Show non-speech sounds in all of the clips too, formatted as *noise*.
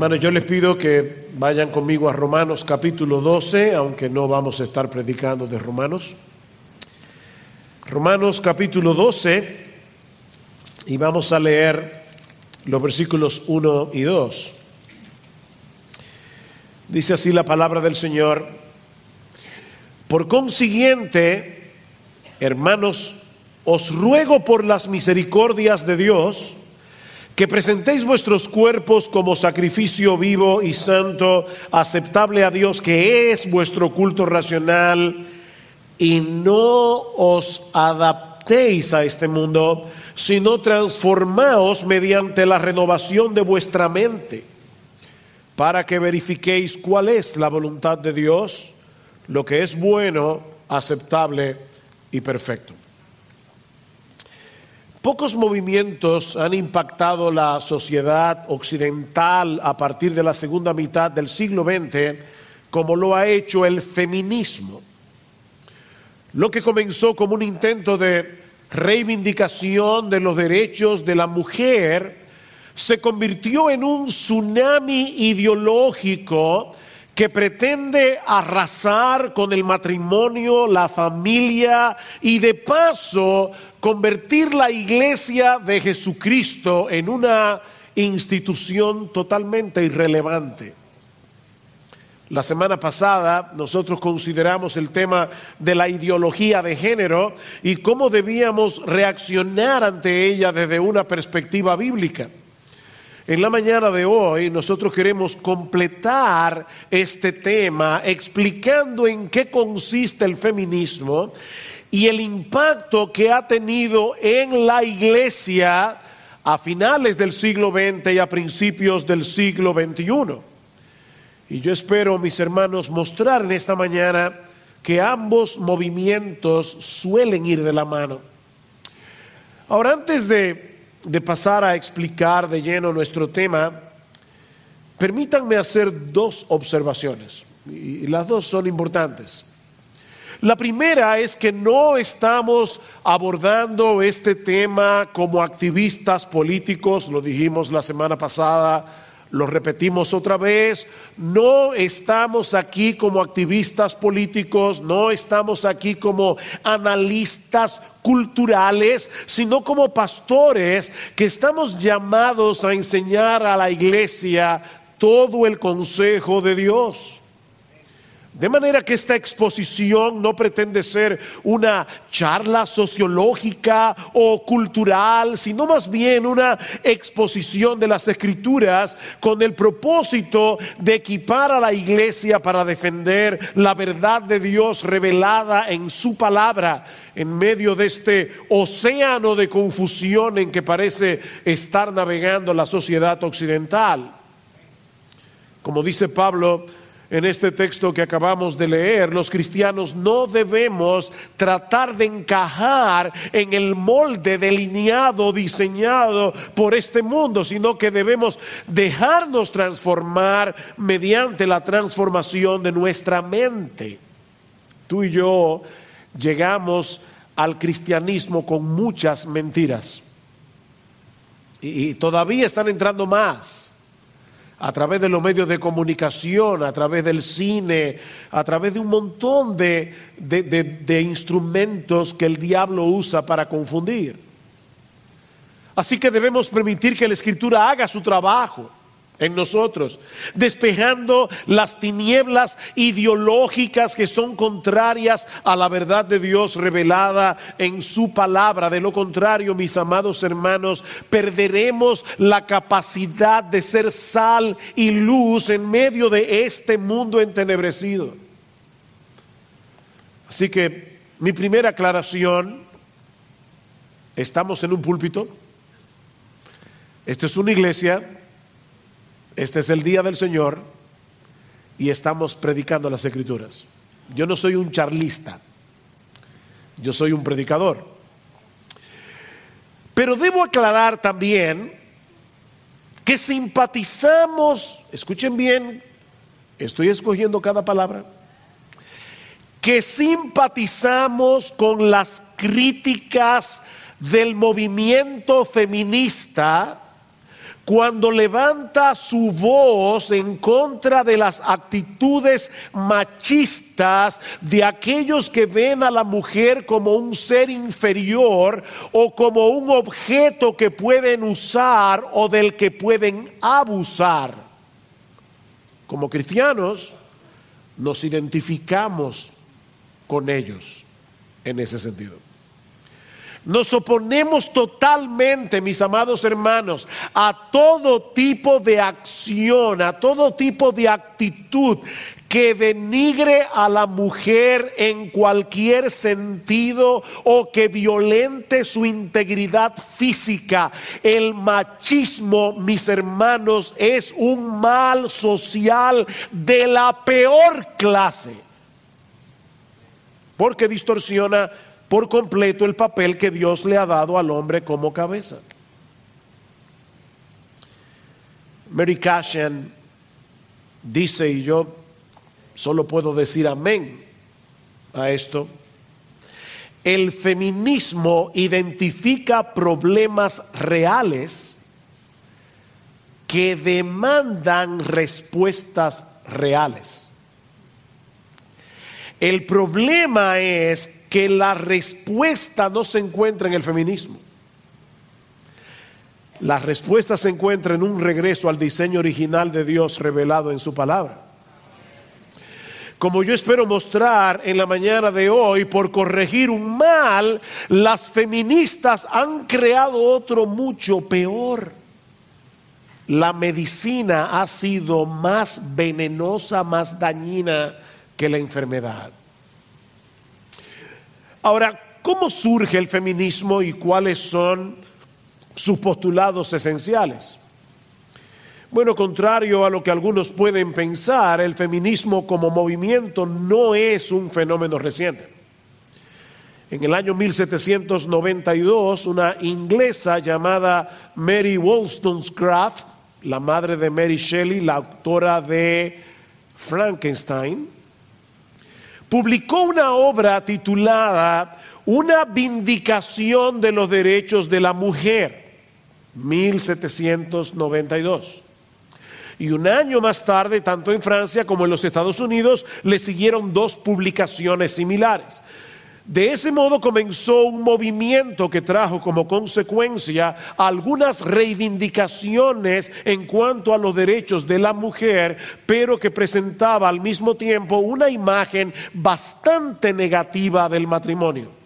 Bueno, yo les pido que vayan conmigo a Romanos capítulo 12, aunque no vamos a estar predicando de Romanos. Romanos capítulo 12 y vamos a leer los versículos 1 y 2. Dice así la palabra del Señor. Por consiguiente, hermanos, os ruego por las misericordias de Dios, que presentéis vuestros cuerpos como sacrificio vivo y santo, aceptable a Dios, que es vuestro culto racional, y no os adaptéis a este mundo, sino transformaos mediante la renovación de vuestra mente, para que verifiquéis cuál es la voluntad de Dios, lo que es bueno, aceptable y perfecto. Pocos movimientos han impactado la sociedad occidental a partir de la segunda mitad del siglo XX como lo ha hecho el feminismo. Lo que comenzó como un intento de reivindicación de los derechos de la mujer se convirtió en un tsunami ideológico que pretende arrasar con el matrimonio, la familia y de paso convertir la iglesia de Jesucristo en una institución totalmente irrelevante. La semana pasada nosotros consideramos el tema de la ideología de género y cómo debíamos reaccionar ante ella desde una perspectiva bíblica. En la mañana de hoy nosotros queremos completar este tema explicando en qué consiste el feminismo y el impacto que ha tenido en la iglesia a finales del siglo XX y a principios del siglo XXI. Y yo espero, mis hermanos, mostrar en esta mañana que ambos movimientos suelen ir de la mano. Ahora, antes de, de pasar a explicar de lleno nuestro tema, permítanme hacer dos observaciones, y las dos son importantes. La primera es que no estamos abordando este tema como activistas políticos, lo dijimos la semana pasada, lo repetimos otra vez, no estamos aquí como activistas políticos, no estamos aquí como analistas culturales, sino como pastores que estamos llamados a enseñar a la iglesia todo el consejo de Dios. De manera que esta exposición no pretende ser una charla sociológica o cultural, sino más bien una exposición de las escrituras con el propósito de equipar a la iglesia para defender la verdad de Dios revelada en su palabra en medio de este océano de confusión en que parece estar navegando la sociedad occidental. Como dice Pablo, en este texto que acabamos de leer, los cristianos no debemos tratar de encajar en el molde delineado, diseñado por este mundo, sino que debemos dejarnos transformar mediante la transformación de nuestra mente. Tú y yo llegamos al cristianismo con muchas mentiras y, todavía están entrando más a través de los medios de comunicación, a través del cine, a través de un montón de, de, instrumentos que el diablo usa para confundir. Así que debemos permitir que la escritura haga su trabajo en nosotros, despejando las tinieblas ideológicas que son contrarias a la verdad de Dios revelada en su palabra. De lo contrario, mis amados hermanos, perderemos la capacidad de ser sal y luz en medio de este mundo entenebrecido. Así que mi primera aclaración, estamos en un púlpito, esto es una iglesia, este es el día del Señor y estamos predicando las escrituras. Yo no soy un charlista, yo soy un predicador. Pero debo aclarar también que simpatizamos, escuchen bien, estoy escogiendo cada palabra, que simpatizamos con las críticas del movimiento feminista cuando levanta su voz en contra de las actitudes machistas de aquellos que ven a la mujer como un ser inferior o como un objeto que pueden usar o del que pueden abusar. Como cristianos nos identificamos con ellos en ese sentido. Nos oponemos totalmente, mis amados hermanos, a todo tipo de acción, a todo tipo de actitud que denigre a la mujer en cualquier sentido o que violente su integridad física. El machismo, mis hermanos, es un mal social de la peor clase, porque distorsiona por completo el papel que Dios le ha dado al hombre como cabeza. Mary Cashin dice, y yo solo puedo decir amén a esto, el feminismo identifica problemas reales que demandan respuestas reales. El problema es que la respuesta no se encuentra en el feminismo. La respuesta se encuentra en un regreso al diseño original de Dios revelado en su palabra. Como yo espero mostrar en la mañana de hoy, por corregir un mal, las feministas han creado otro mucho peor. La medicina ha sido más venenosa, más dañina que la enfermedad. Ahora, ¿cómo surge el feminismo y cuáles son sus postulados esenciales? Bueno, contrario a lo que algunos pueden pensar, el feminismo como movimiento no es un fenómeno reciente. En el año 1792, una inglesa llamada Mary Wollstonecraft, la madre de Mary Shelley, la autora de Frankenstein, publicó una obra titulada Una vindicación de los derechos de la mujer, 1792. Y un año más tarde, tanto en Francia como en los Estados Unidos, le siguieron dos publicaciones similares. De ese modo comenzó un movimiento que trajo como consecuencia algunas reivindicaciones en cuanto a los derechos de la mujer, pero que presentaba al mismo tiempo una imagen bastante negativa del matrimonio.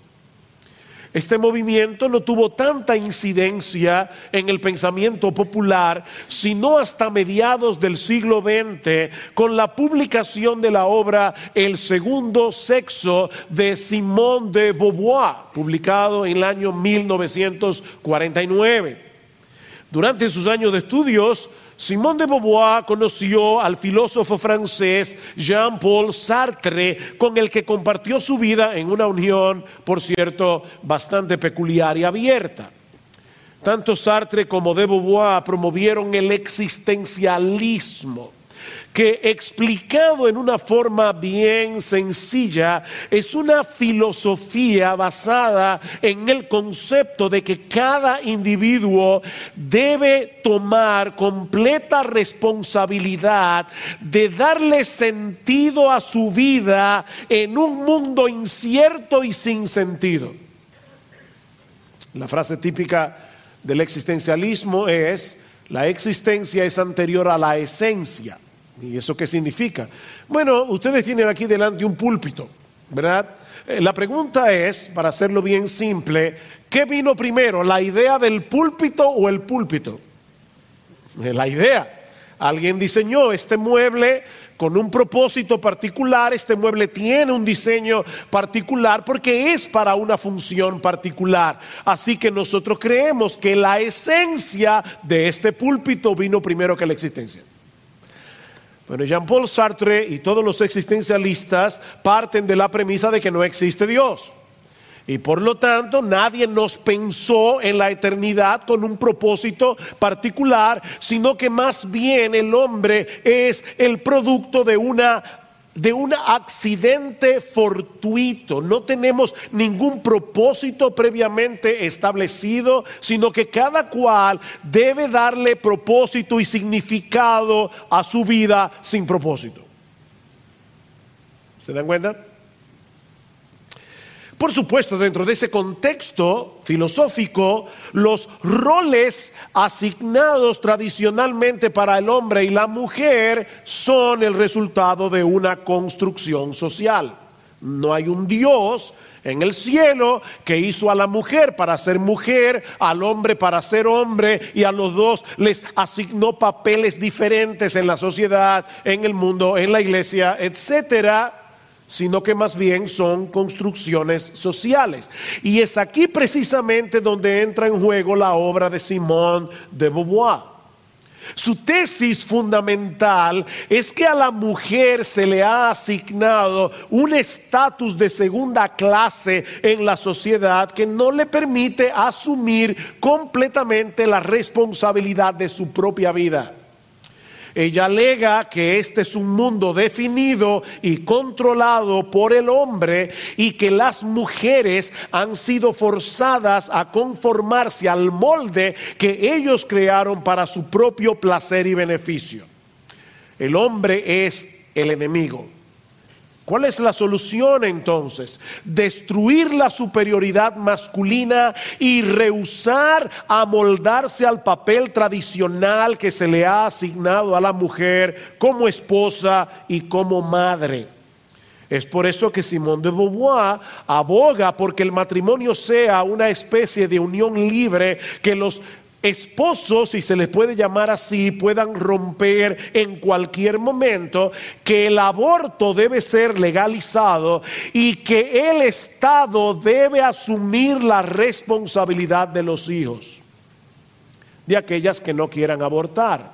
Este movimiento no tuvo tanta incidencia en el pensamiento popular, sino hasta mediados del siglo XX, con la publicación de la obra El segundo sexo de Simone de Beauvoir, publicado en el año 1949. Durante sus años de estudios, Simón de Beauvoir conoció al filósofo francés Jean-Paul Sartre, con el que compartió su vida en una unión, por cierto, bastante peculiar y abierta. Tanto Sartre como de Beauvoir promovieron el existencialismo que explicado en una forma bien sencilla es una filosofía basada en el concepto de que cada individuo debe tomar completa responsabilidad de darle sentido a su vida en un mundo incierto y sin sentido. La frase típica del existencialismo es, la existencia es anterior a la esencia. ¿Y eso qué significa? Bueno, ustedes tienen aquí delante un púlpito, ¿verdad? Eh, la pregunta es, para hacerlo bien simple, ¿qué vino primero, la idea del púlpito o el púlpito? Eh, la idea. Alguien diseñó este mueble con un propósito particular, este mueble tiene un diseño particular porque es para una función particular. Así que nosotros creemos que la esencia de este púlpito vino primero que la existencia. Bueno, Jean-Paul Sartre y todos los existencialistas parten de la premisa de que no existe Dios. Y por lo tanto, nadie nos pensó en la eternidad con un propósito particular, sino que más bien el hombre es el producto de una de un accidente fortuito. No tenemos ningún propósito previamente establecido, sino que cada cual debe darle propósito y significado a su vida sin propósito. ¿Se dan cuenta? Por supuesto, dentro de ese contexto filosófico, los roles asignados tradicionalmente para el hombre y la mujer son el resultado de una construcción social. No hay un Dios en el cielo que hizo a la mujer para ser mujer, al hombre para ser hombre y a los dos les asignó papeles diferentes en la sociedad, en el mundo, en la iglesia, etcétera sino que más bien son construcciones sociales. Y es aquí precisamente donde entra en juego la obra de Simón de Beauvoir. Su tesis fundamental es que a la mujer se le ha asignado un estatus de segunda clase en la sociedad que no le permite asumir completamente la responsabilidad de su propia vida. Ella alega que este es un mundo definido y controlado por el hombre y que las mujeres han sido forzadas a conformarse al molde que ellos crearon para su propio placer y beneficio. El hombre es el enemigo. ¿Cuál es la solución entonces? Destruir la superioridad masculina y rehusar amoldarse al papel tradicional que se le ha asignado a la mujer como esposa y como madre. Es por eso que Simón de Beauvoir aboga porque el matrimonio sea una especie de unión libre que los esposos, si se les puede llamar así, puedan romper en cualquier momento, que el aborto debe ser legalizado y que el Estado debe asumir la responsabilidad de los hijos, de aquellas que no quieran abortar.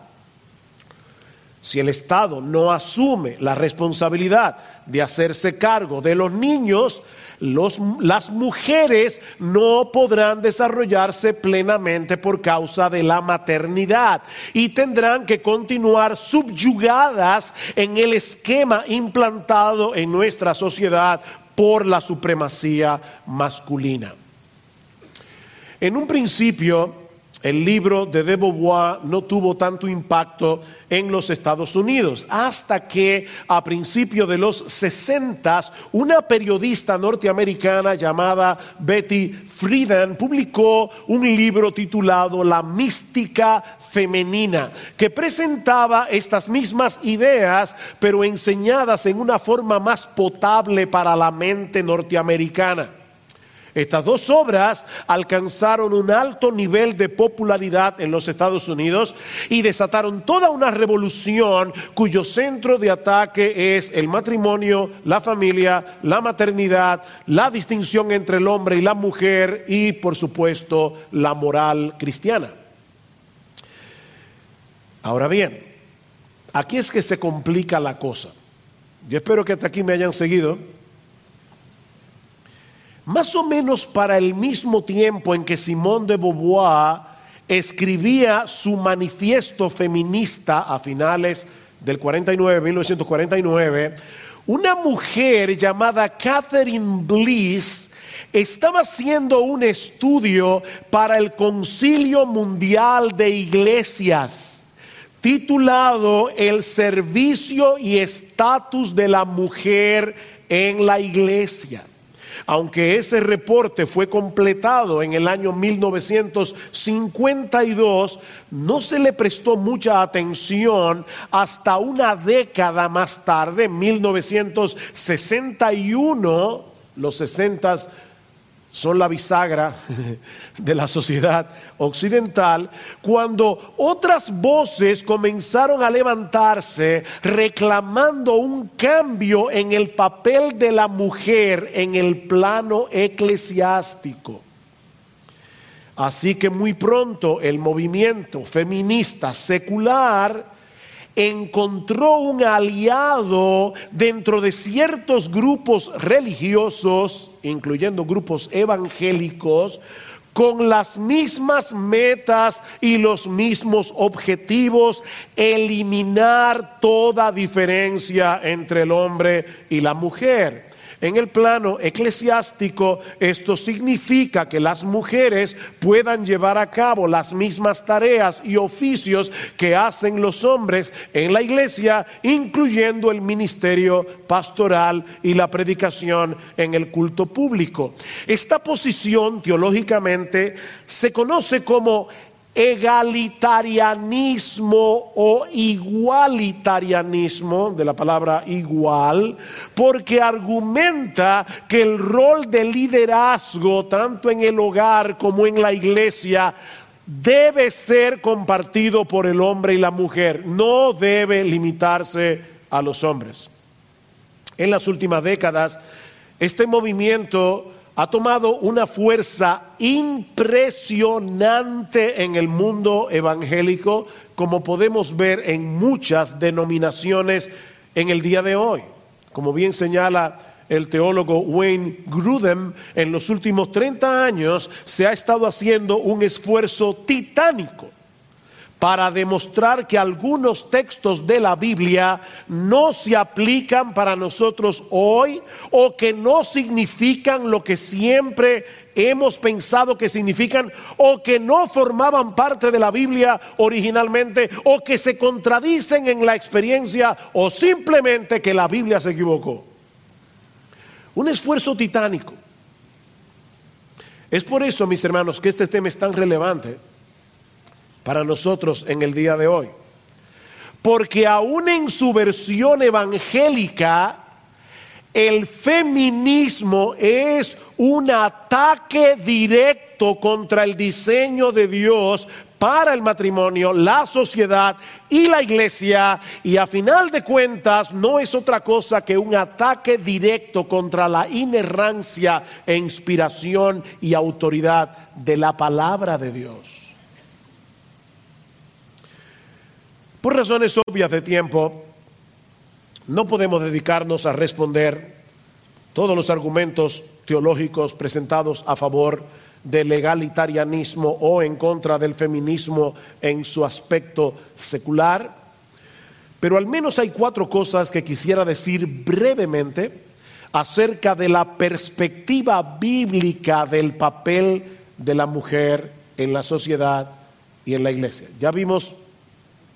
Si el Estado no asume la responsabilidad de hacerse cargo de los niños, las mujeres no podrán desarrollarse plenamente por causa de la maternidad y tendrán que continuar subyugadas en el esquema implantado en nuestra sociedad por la supremacía masculina. En un principio, el libro de De Beauvoir no tuvo tanto impacto en los Estados Unidos, hasta que a principios de los 60 una periodista norteamericana llamada Betty Friedan publicó un libro titulado La mística femenina, que presentaba estas mismas ideas, pero enseñadas en una forma más potable para la mente norteamericana. Estas dos obras alcanzaron un alto nivel de popularidad en los Estados Unidos y desataron toda una revolución cuyo centro de ataque es el matrimonio, la familia, la maternidad, la distinción entre el hombre y la mujer y por supuesto la moral cristiana. Ahora bien, aquí es que se complica la cosa. Yo espero que hasta aquí me hayan seguido. Más o menos para el mismo tiempo en que Simón de Beauvoir escribía su manifiesto feminista a finales del 49, 1949, una mujer llamada Catherine Bliss estaba haciendo un estudio para el Concilio Mundial de Iglesias titulado El servicio y estatus de la mujer en la iglesia aunque ese reporte fue completado en el año 1952, no se le prestó mucha atención hasta una década más tarde, 1961, los 60 son la bisagra *laughs* de la sociedad occidental, cuando otras voces comenzaron a levantarse reclamando un cambio en el papel de la mujer en el plano eclesiástico. Así que muy pronto el movimiento feminista secular encontró un aliado dentro de ciertos grupos religiosos, incluyendo grupos evangélicos, con las mismas metas y los mismos objetivos, eliminar toda diferencia entre el hombre y la mujer. En el plano eclesiástico, esto significa que las mujeres puedan llevar a cabo las mismas tareas y oficios que hacen los hombres en la iglesia, incluyendo el ministerio pastoral y la predicación en el culto público. Esta posición teológicamente se conoce como egalitarianismo o igualitarianismo, de la palabra igual, porque argumenta que el rol de liderazgo, tanto en el hogar como en la iglesia, debe ser compartido por el hombre y la mujer, no debe limitarse a los hombres. En las últimas décadas, este movimiento ha tomado una fuerza impresionante en el mundo evangélico, como podemos ver en muchas denominaciones en el día de hoy. Como bien señala el teólogo Wayne Grudem, en los últimos 30 años se ha estado haciendo un esfuerzo titánico para demostrar que algunos textos de la Biblia no se aplican para nosotros hoy o que no significan lo que siempre hemos pensado que significan o que no formaban parte de la Biblia originalmente o que se contradicen en la experiencia o simplemente que la Biblia se equivocó. Un esfuerzo titánico. Es por eso, mis hermanos, que este tema es tan relevante para nosotros en el día de hoy. Porque aún en su versión evangélica, el feminismo es un ataque directo contra el diseño de Dios para el matrimonio, la sociedad y la iglesia. Y a final de cuentas no es otra cosa que un ataque directo contra la inerrancia e inspiración y autoridad de la palabra de Dios. Por razones obvias de tiempo, no podemos dedicarnos a responder todos los argumentos teológicos presentados a favor del legalitarianismo o en contra del feminismo en su aspecto secular, pero al menos hay cuatro cosas que quisiera decir brevemente acerca de la perspectiva bíblica del papel de la mujer en la sociedad y en la iglesia. Ya vimos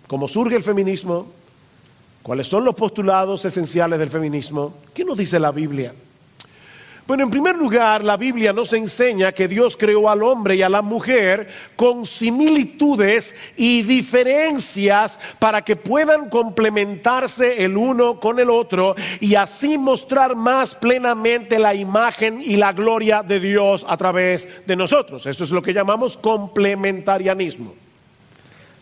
cómo surge el feminismo, cuáles son los postulados esenciales del feminismo, ¿qué nos dice la Biblia? Bueno, en primer lugar, la Biblia nos enseña que Dios creó al hombre y a la mujer con similitudes y diferencias para que puedan complementarse el uno con el otro y así mostrar más plenamente la imagen y la gloria de Dios a través de nosotros. Eso es lo que llamamos complementarianismo.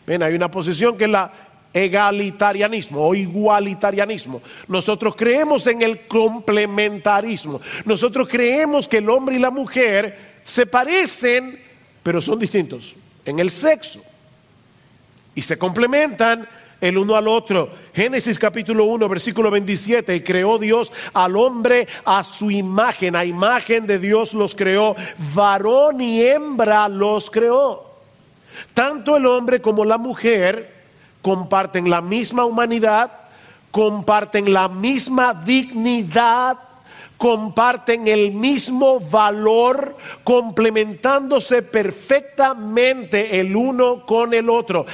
Ven, hay una posición que es la egalitarianismo o igualitarianismo. Nosotros creemos en el complementarismo. Nosotros creemos que el hombre y la mujer se parecen, pero son distintos en el sexo. Y se complementan el uno al otro. Génesis capítulo 1, versículo 27, y creó Dios al hombre a su imagen, a imagen de Dios los creó, varón y hembra los creó. Tanto el hombre como la mujer comparten la misma humanidad, comparten la misma dignidad, comparten el mismo valor, complementándose perfectamente el uno con el otro.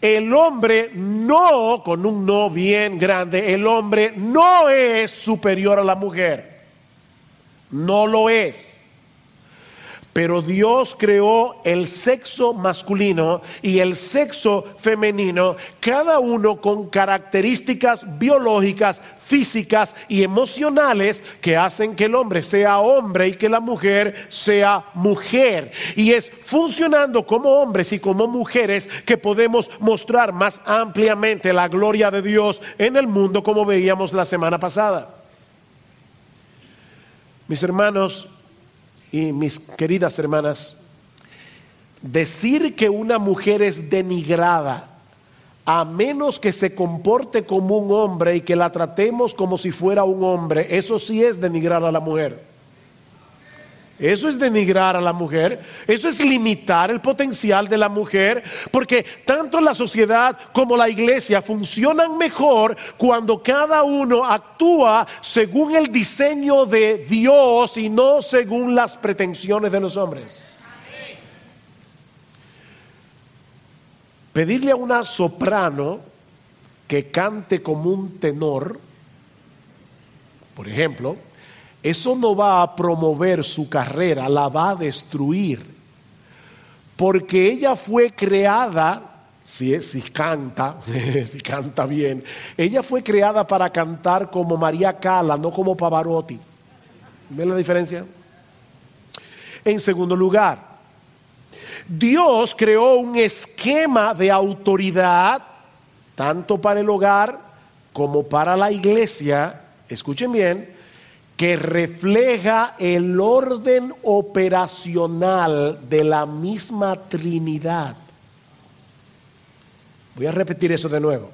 El hombre no, con un no bien grande, el hombre no es superior a la mujer. No lo es. Pero Dios creó el sexo masculino y el sexo femenino, cada uno con características biológicas, físicas y emocionales que hacen que el hombre sea hombre y que la mujer sea mujer. Y es funcionando como hombres y como mujeres que podemos mostrar más ampliamente la gloria de Dios en el mundo como veíamos la semana pasada. Mis hermanos, y mis queridas hermanas, decir que una mujer es denigrada a menos que se comporte como un hombre y que la tratemos como si fuera un hombre, eso sí es denigrar a la mujer. Eso es denigrar a la mujer, eso es limitar el potencial de la mujer, porque tanto la sociedad como la iglesia funcionan mejor cuando cada uno actúa según el diseño de Dios y no según las pretensiones de los hombres. Pedirle a una soprano que cante como un tenor, por ejemplo, eso no va a promover su carrera, la va a destruir. Porque ella fue creada, si, canta, *laughs* si canta bien, ella fue creada para cantar como María Cala, no como Pavarotti. ¿Ven la diferencia? En segundo lugar, Dios creó un esquema de autoridad, tanto para el hogar como para la iglesia, escuchen bien, que refleja el orden operacional de la misma Trinidad. Voy a repetir eso de nuevo.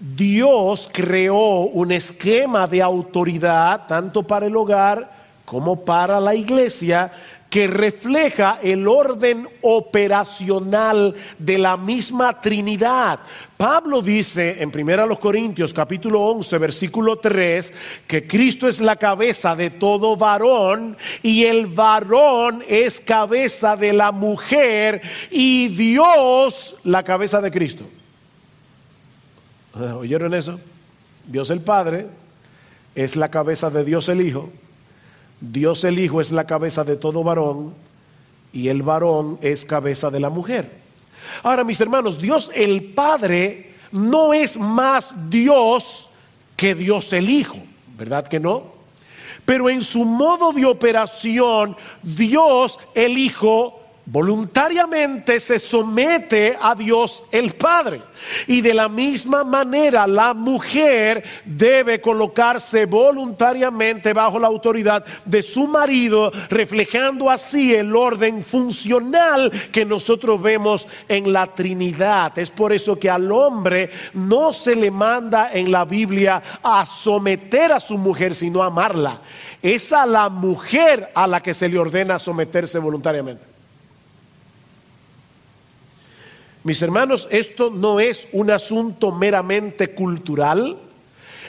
Dios creó un esquema de autoridad tanto para el hogar como para la iglesia que refleja el orden operacional de la misma Trinidad. Pablo dice en 1 Corintios capítulo 11 versículo 3 que Cristo es la cabeza de todo varón y el varón es cabeza de la mujer y Dios la cabeza de Cristo. ¿Oyeron eso? Dios el Padre es la cabeza de Dios el Hijo Dios el Hijo es la cabeza de todo varón y el varón es cabeza de la mujer. Ahora, mis hermanos, Dios el Padre no es más Dios que Dios el Hijo, ¿verdad que no? Pero en su modo de operación, Dios el Hijo voluntariamente se somete a Dios el Padre. Y de la misma manera la mujer debe colocarse voluntariamente bajo la autoridad de su marido, reflejando así el orden funcional que nosotros vemos en la Trinidad. Es por eso que al hombre no se le manda en la Biblia a someter a su mujer, sino a amarla. Es a la mujer a la que se le ordena someterse voluntariamente. Mis hermanos, esto no es un asunto meramente cultural.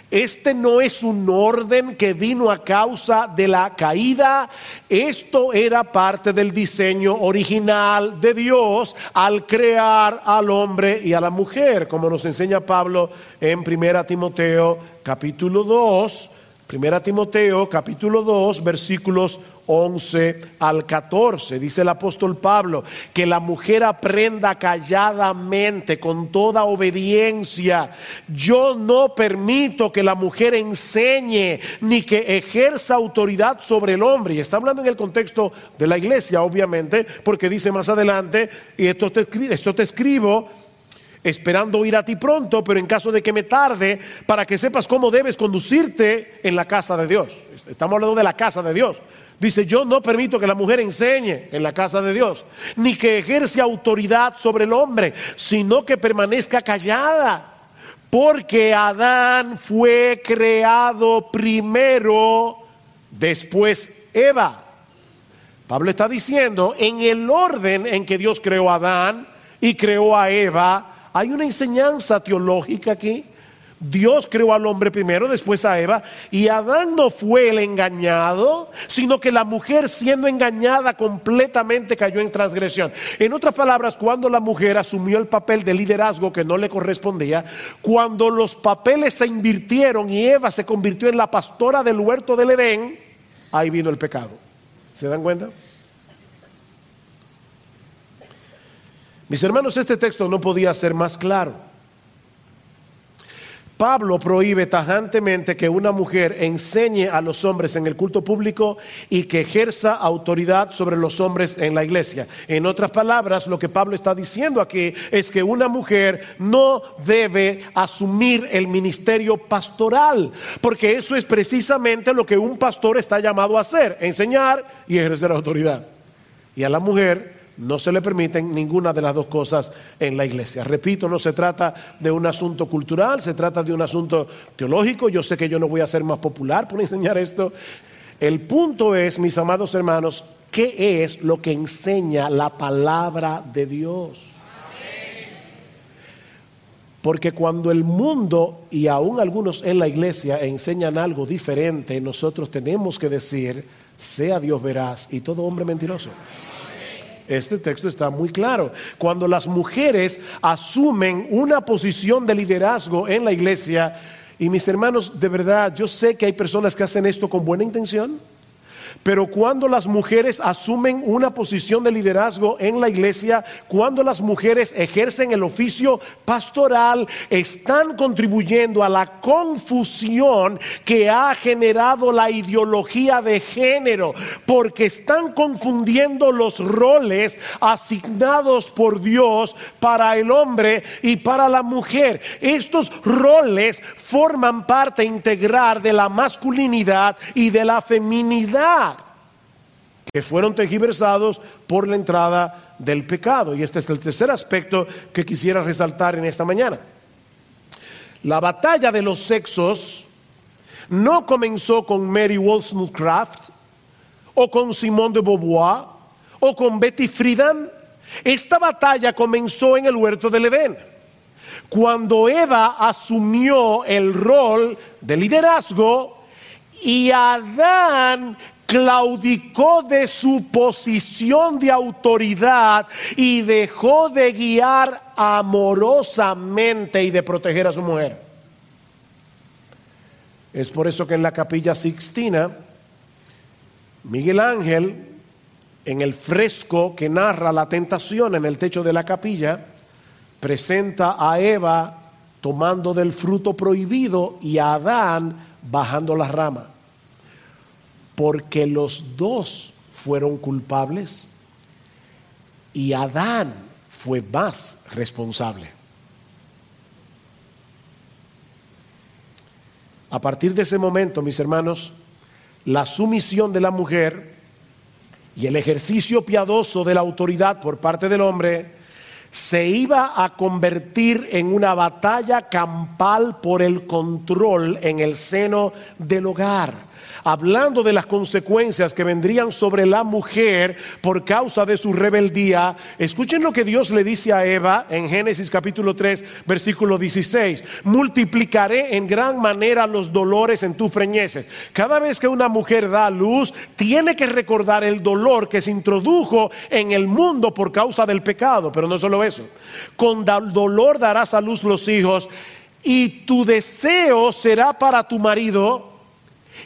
Este no es un orden que vino a causa de la caída. Esto era parte del diseño original de Dios al crear al hombre y a la mujer, como nos enseña Pablo en 1 Timoteo capítulo 2, Primera Timoteo capítulo 2 versículos 11 al 14. Dice el apóstol Pablo que la mujer aprenda calladamente con toda obediencia. Yo no permito que la mujer enseñe ni que ejerza autoridad sobre el hombre. Y está hablando en el contexto de la iglesia, obviamente, porque dice más adelante, y esto te, esto te escribo esperando ir a ti pronto, pero en caso de que me tarde, para que sepas cómo debes conducirte en la casa de Dios. Estamos hablando de la casa de Dios. Dice, yo no permito que la mujer enseñe en la casa de Dios, ni que ejerce autoridad sobre el hombre, sino que permanezca callada. Porque Adán fue creado primero, después Eva. Pablo está diciendo, en el orden en que Dios creó a Adán y creó a Eva, hay una enseñanza teológica aquí. Dios creó al hombre primero, después a Eva, y Adán no fue el engañado, sino que la mujer siendo engañada completamente cayó en transgresión. En otras palabras, cuando la mujer asumió el papel de liderazgo que no le correspondía, cuando los papeles se invirtieron y Eva se convirtió en la pastora del huerto del Edén, ahí vino el pecado. ¿Se dan cuenta? Mis hermanos, este texto no podía ser más claro. Pablo prohíbe tajantemente que una mujer enseñe a los hombres en el culto público y que ejerza autoridad sobre los hombres en la iglesia. En otras palabras, lo que Pablo está diciendo aquí es que una mujer no debe asumir el ministerio pastoral, porque eso es precisamente lo que un pastor está llamado a hacer, enseñar y ejercer autoridad. Y a la mujer no se le permiten ninguna de las dos cosas en la iglesia. Repito, no se trata de un asunto cultural, se trata de un asunto teológico. Yo sé que yo no voy a ser más popular por *laughs* enseñar esto. El punto es, mis amados hermanos, ¿qué es lo que enseña la palabra de Dios? Porque cuando el mundo y aún algunos en la iglesia enseñan algo diferente, nosotros tenemos que decir, sea Dios veraz y todo hombre mentiroso. Este texto está muy claro. Cuando las mujeres asumen una posición de liderazgo en la iglesia, y mis hermanos, de verdad, yo sé que hay personas que hacen esto con buena intención. Pero cuando las mujeres asumen una posición de liderazgo en la iglesia, cuando las mujeres ejercen el oficio pastoral, están contribuyendo a la confusión que ha generado la ideología de género, porque están confundiendo los roles asignados por Dios para el hombre y para la mujer. Estos roles forman parte integral de la masculinidad y de la feminidad que fueron tejiversados por la entrada del pecado. Y este es el tercer aspecto que quisiera resaltar en esta mañana. La batalla de los sexos no comenzó con Mary Wollstonecraft o con Simone de Beauvoir o con Betty Friedan. Esta batalla comenzó en el huerto del Edén. Cuando Eva asumió el rol de liderazgo y Adán claudicó de su posición de autoridad y dejó de guiar amorosamente y de proteger a su mujer. Es por eso que en la capilla Sixtina, Miguel Ángel, en el fresco que narra la tentación en el techo de la capilla, presenta a Eva tomando del fruto prohibido y a Adán bajando la rama porque los dos fueron culpables y Adán fue más responsable. A partir de ese momento, mis hermanos, la sumisión de la mujer y el ejercicio piadoso de la autoridad por parte del hombre se iba a convertir en una batalla campal por el control en el seno del hogar hablando de las consecuencias que vendrían sobre la mujer por causa de su rebeldía, escuchen lo que Dios le dice a Eva en Génesis capítulo 3, versículo 16. Multiplicaré en gran manera los dolores en tus preñeces. Cada vez que una mujer da luz, tiene que recordar el dolor que se introdujo en el mundo por causa del pecado, pero no solo eso. Con dolor darás a luz los hijos y tu deseo será para tu marido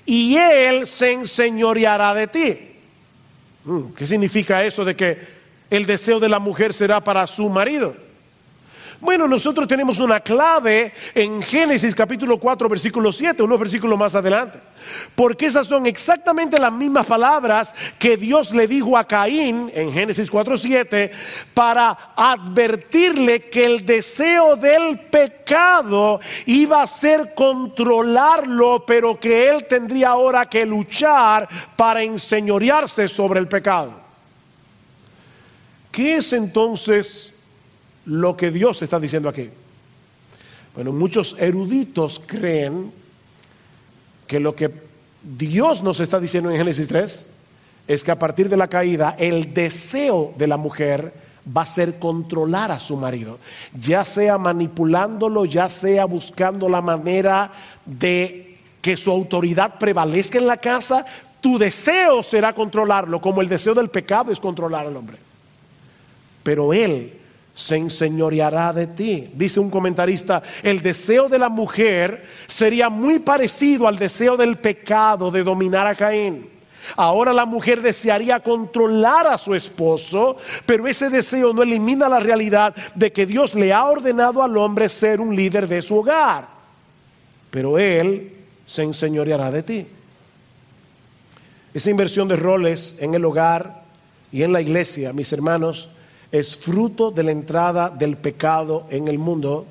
y él se enseñoreará de ti. Mm, ¿Qué significa eso de que el deseo de la mujer será para su marido? Bueno, nosotros tenemos una clave en Génesis capítulo 4, versículo 7, unos versículos más adelante. Porque esas son exactamente las mismas palabras que Dios le dijo a Caín en Génesis 4, 7, para advertirle que el deseo del pecado iba a ser controlarlo, pero que él tendría ahora que luchar para enseñorearse sobre el pecado. ¿Qué es entonces lo que Dios está diciendo aquí. Bueno, muchos eruditos creen que lo que Dios nos está diciendo en Génesis 3 es que a partir de la caída el deseo de la mujer va a ser controlar a su marido, ya sea manipulándolo, ya sea buscando la manera de que su autoridad prevalezca en la casa, tu deseo será controlarlo, como el deseo del pecado es controlar al hombre. Pero él se enseñoreará de ti. Dice un comentarista, el deseo de la mujer sería muy parecido al deseo del pecado de dominar a Caín. Ahora la mujer desearía controlar a su esposo, pero ese deseo no elimina la realidad de que Dios le ha ordenado al hombre ser un líder de su hogar. Pero él se enseñoreará de ti. Esa inversión de roles en el hogar y en la iglesia, mis hermanos, es fruto de la entrada del pecado en el mundo,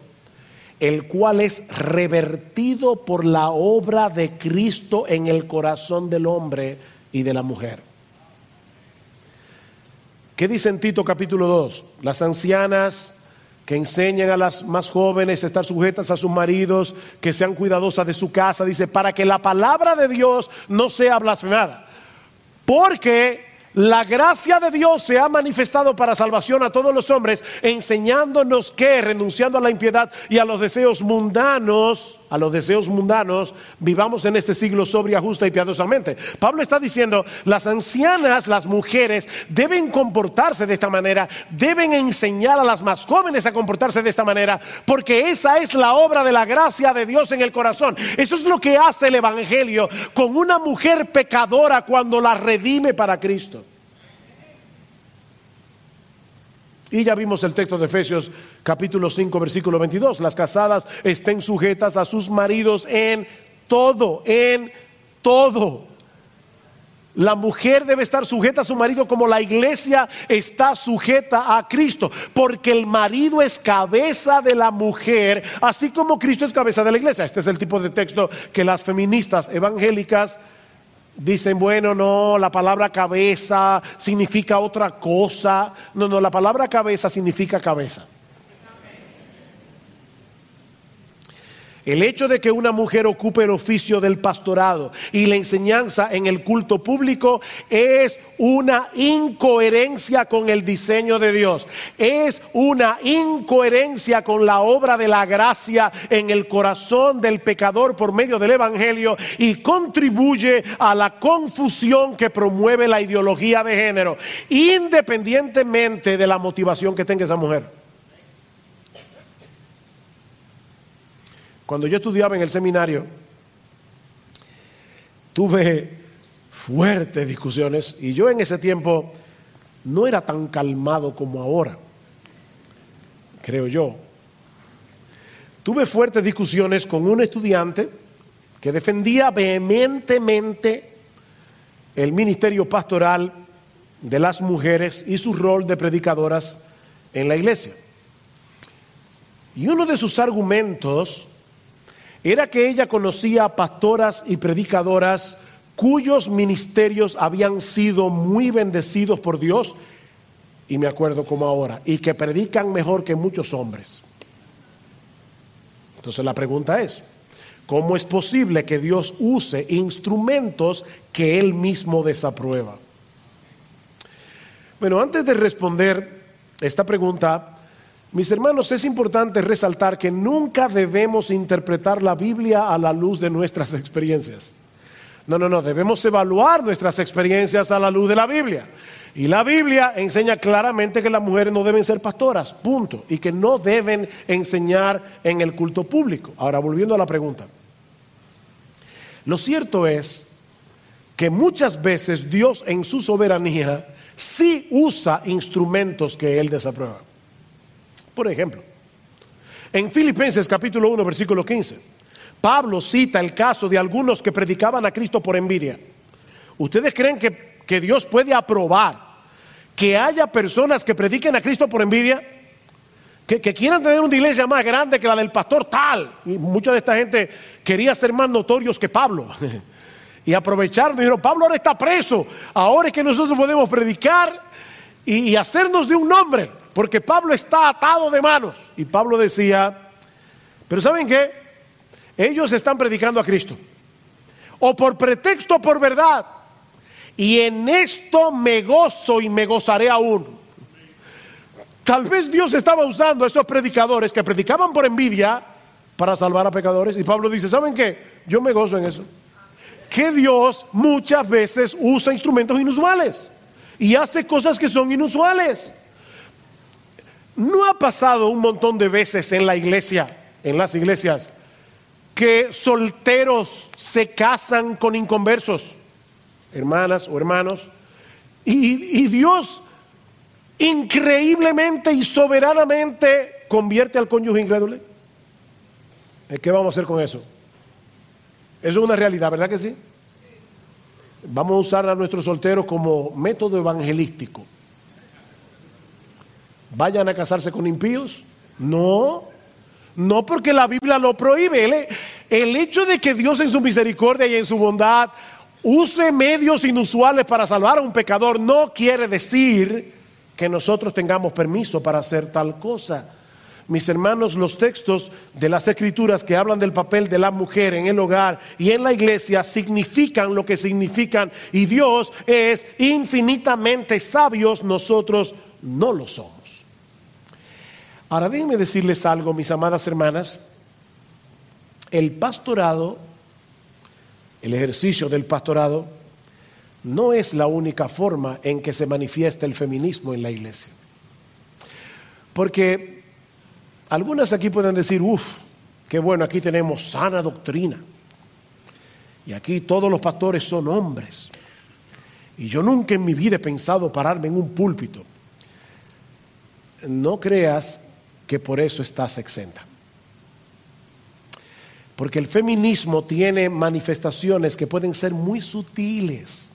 el cual es revertido por la obra de Cristo en el corazón del hombre y de la mujer. ¿Qué dice en Tito capítulo 2? Las ancianas que enseñen a las más jóvenes a estar sujetas a sus maridos, que sean cuidadosas de su casa, dice, para que la palabra de Dios no sea blasfemada. Porque la gracia de Dios se ha manifestado para salvación a todos los hombres, enseñándonos que, renunciando a la impiedad y a los deseos mundanos, a los deseos mundanos, vivamos en este siglo sobria, justa y piadosamente. Pablo está diciendo, las ancianas, las mujeres, deben comportarse de esta manera, deben enseñar a las más jóvenes a comportarse de esta manera, porque esa es la obra de la gracia de Dios en el corazón. Eso es lo que hace el Evangelio con una mujer pecadora cuando la redime para Cristo. Y ya vimos el texto de Efesios capítulo 5 versículo 22. Las casadas estén sujetas a sus maridos en todo, en todo. La mujer debe estar sujeta a su marido como la iglesia está sujeta a Cristo, porque el marido es cabeza de la mujer, así como Cristo es cabeza de la iglesia. Este es el tipo de texto que las feministas evangélicas Dicen, bueno, no, la palabra cabeza significa otra cosa. No, no, la palabra cabeza significa cabeza. El hecho de que una mujer ocupe el oficio del pastorado y la enseñanza en el culto público es una incoherencia con el diseño de Dios. Es una incoherencia con la obra de la gracia en el corazón del pecador por medio del Evangelio y contribuye a la confusión que promueve la ideología de género, independientemente de la motivación que tenga esa mujer. Cuando yo estudiaba en el seminario, tuve fuertes discusiones y yo en ese tiempo no era tan calmado como ahora, creo yo. Tuve fuertes discusiones con un estudiante que defendía vehementemente el ministerio pastoral de las mujeres y su rol de predicadoras en la iglesia. Y uno de sus argumentos era que ella conocía pastoras y predicadoras cuyos ministerios habían sido muy bendecidos por Dios, y me acuerdo como ahora, y que predican mejor que muchos hombres. Entonces la pregunta es, ¿cómo es posible que Dios use instrumentos que Él mismo desaprueba? Bueno, antes de responder esta pregunta, mis hermanos, es importante resaltar que nunca debemos interpretar la Biblia a la luz de nuestras experiencias. No, no, no, debemos evaluar nuestras experiencias a la luz de la Biblia. Y la Biblia enseña claramente que las mujeres no deben ser pastoras, punto, y que no deben enseñar en el culto público. Ahora, volviendo a la pregunta. Lo cierto es que muchas veces Dios en su soberanía sí usa instrumentos que Él desaprueba. Por ejemplo, en Filipenses capítulo 1, versículo 15, Pablo cita el caso de algunos que predicaban a Cristo por envidia. ¿Ustedes creen que, que Dios puede aprobar que haya personas que prediquen a Cristo por envidia? Que, que, quieran tener una iglesia más grande que la del pastor tal. Y mucha de esta gente quería ser más notorios que Pablo. *laughs* y aprovechar, dijeron, Pablo ahora está preso. Ahora es que nosotros podemos predicar y hacernos de un nombre porque Pablo está atado de manos. Y Pablo decía, pero ¿saben qué? Ellos están predicando a Cristo. O por pretexto o por verdad. Y en esto me gozo y me gozaré aún. Tal vez Dios estaba usando a esos predicadores que predicaban por envidia para salvar a pecadores. Y Pablo dice, ¿saben qué? Yo me gozo en eso. Que Dios muchas veces usa instrumentos inusuales y hace cosas que son inusuales. ¿No ha pasado un montón de veces en la iglesia, en las iglesias, que solteros se casan con inconversos, hermanas o hermanos, y, Dios increíblemente y soberanamente convierte al cónyuge incrédulo? ¿Qué vamos a hacer con eso? Eso es una realidad, ¿verdad que sí? Vamos a usar a nuestros solteros como método evangelístico vayan a casarse con impíos. No, no porque la Biblia lo prohíbe. El, hecho de que Dios en su misericordia y en su bondad use medios inusuales para salvar a un pecador no quiere decir que nosotros tengamos permiso para hacer tal cosa. mis hermanos, los textos de las escrituras que hablan del papel de la mujer en el hogar y en la iglesia significan lo que significan y Dios es infinitamente sabios, nosotros no lo somos. Ahora déjenme decirles algo, mis amadas hermanas. El pastorado, el ejercicio del pastorado, no es la única forma en que se manifiesta el feminismo en la iglesia. Porque algunas aquí pueden decir, uff, qué bueno, aquí tenemos sana doctrina. Y aquí todos los pastores son hombres. Y yo nunca en mi vida he pensado pararme en un púlpito. No creas que por eso estás exenta. Porque el feminismo tiene manifestaciones que pueden ser muy sutiles.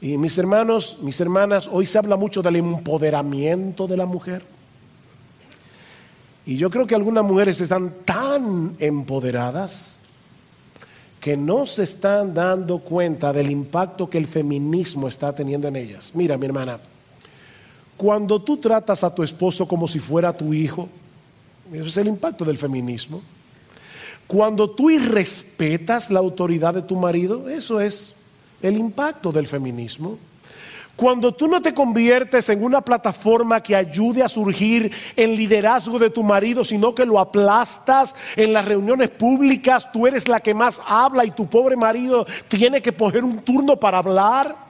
Y mis hermanos, mis hermanas, hoy se habla mucho del empoderamiento de la mujer. Y yo creo que algunas mujeres están tan empoderadas que no se están dando cuenta del impacto que el feminismo está teniendo en ellas. Mira, mi hermana, cuando tú tratas a tu esposo como si fuera tu hijo, eso es el impacto del feminismo. Cuando tú irrespetas la autoridad de tu marido, eso es el impacto del feminismo. Cuando tú no te conviertes en una plataforma que ayude a surgir el liderazgo de tu marido, sino que lo aplastas en las reuniones públicas, tú eres la que más habla y tu pobre marido tiene que poner un turno para hablar.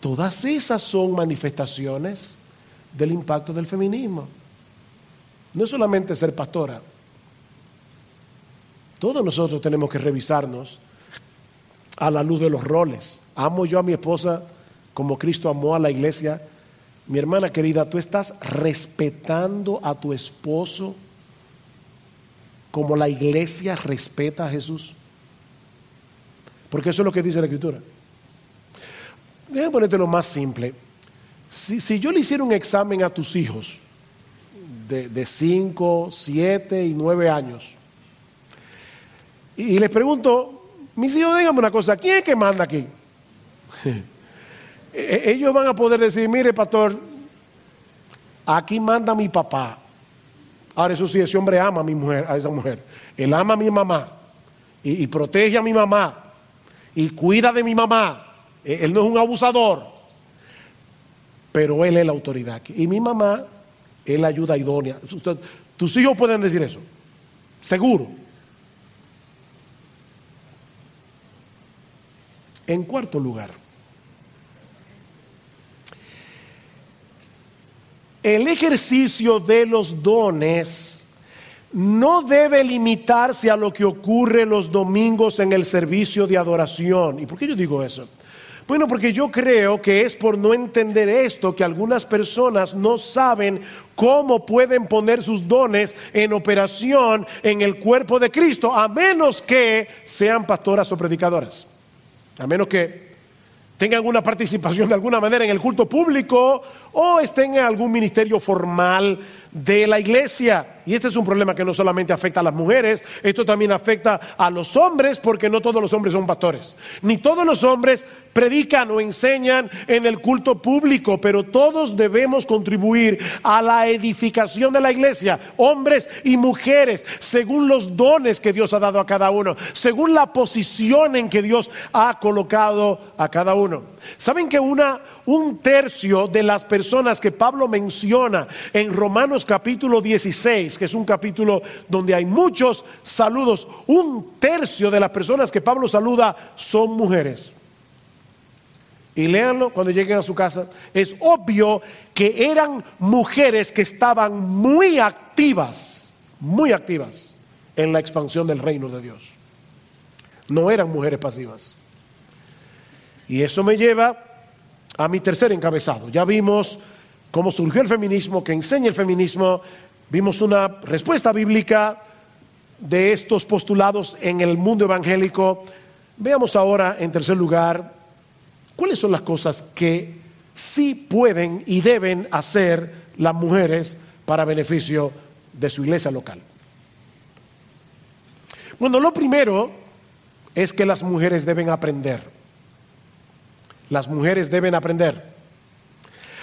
Todas esas son manifestaciones del impacto del feminismo. No es solamente ser pastora. Todos nosotros tenemos que revisarnos a la luz de los roles. Amo yo a mi esposa como Cristo amó a la iglesia, mi hermana querida, tú estás respetando a tu esposo como la iglesia respeta a Jesús. Porque eso es lo que dice la Escritura. Déjame ponerte lo más simple. Si, yo le hiciera un examen a tus hijos de 5, 7 y 9 años, y, les pregunto, mis hijos, díganme una cosa, ¿quién es que manda aquí? *laughs* E-, e-, ellos van a poder decir, mire pastor, aquí manda mi papá. Ahora eso sí, ese hombre ama a mi mujer, a esa mujer. Él ama a mi mamá y, protege a mi mamá y cuida de mi mamá. E-, él no es un abusador, pero él es la autoridad. Y mi mamá es la ayuda idónea. tus hijos pueden decir eso, seguro. En cuarto lugar, el ejercicio de los dones no debe limitarse a lo que ocurre los domingos en el servicio de adoración. ¿Y por qué yo digo eso? Bueno, porque yo creo que es por no entender esto que algunas personas no saben cómo pueden poner sus dones en operación en el cuerpo de Cristo, a menos que sean pastoras o predicadoras. A menos que tengan una participación de alguna manera en el culto público o estén en algún ministerio formal de la iglesia. Y este es un problema que no solamente afecta a las mujeres, esto también afecta a los hombres porque no todos los hombres son pastores. Ni todos los hombres predican o enseñan en el culto público, pero todos debemos contribuir a la edificación de la iglesia, hombres y mujeres, según los dones que Dios ha dado a cada uno, según la posición en que Dios ha colocado a cada uno. ¿Saben que una un tercio de las personas que Pablo menciona en Romanos capítulo 16, que es un capítulo donde hay muchos saludos, un tercio de las personas que Pablo saluda son mujeres. Y léanlo cuando lleguen a su casa. Es obvio que eran mujeres que estaban muy activas, muy activas en la expansión del reino de Dios. No eran mujeres pasivas. Y eso me lleva a mi tercer encabezado. Ya vimos cómo surgió el feminismo, que enseña el feminismo, vimos una respuesta bíblica de estos postulados en el mundo evangélico. Veamos ahora, en tercer lugar, cuáles son las cosas que sí pueden y deben hacer las mujeres para beneficio de su iglesia local. Bueno, lo primero es que las mujeres deben aprender las mujeres deben aprender.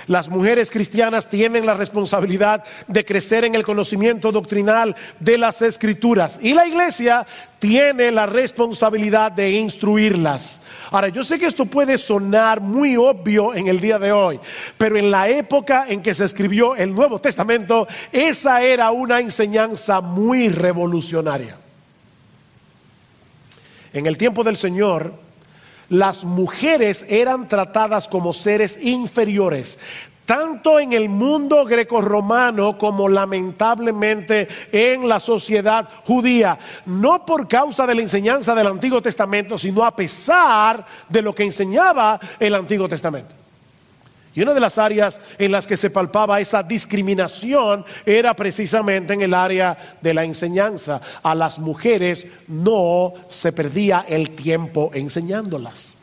Las mujeres cristianas tienen la responsabilidad de crecer en el conocimiento doctrinal de las escrituras y la iglesia tiene la responsabilidad de instruirlas. Ahora, yo sé que esto puede sonar muy obvio en el día de hoy, pero en la época en que se escribió el Nuevo Testamento, esa era una enseñanza muy revolucionaria. En el tiempo del Señor, las mujeres eran tratadas como seres inferiores, tanto en el mundo grecorromano como lamentablemente en la sociedad judía, no por causa de la enseñanza del Antiguo Testamento, sino a pesar de lo que enseñaba el Antiguo Testamento. Y una de las áreas en las que se palpaba esa discriminación era precisamente en el área de la enseñanza. A las mujeres no se perdía el tiempo enseñándolas.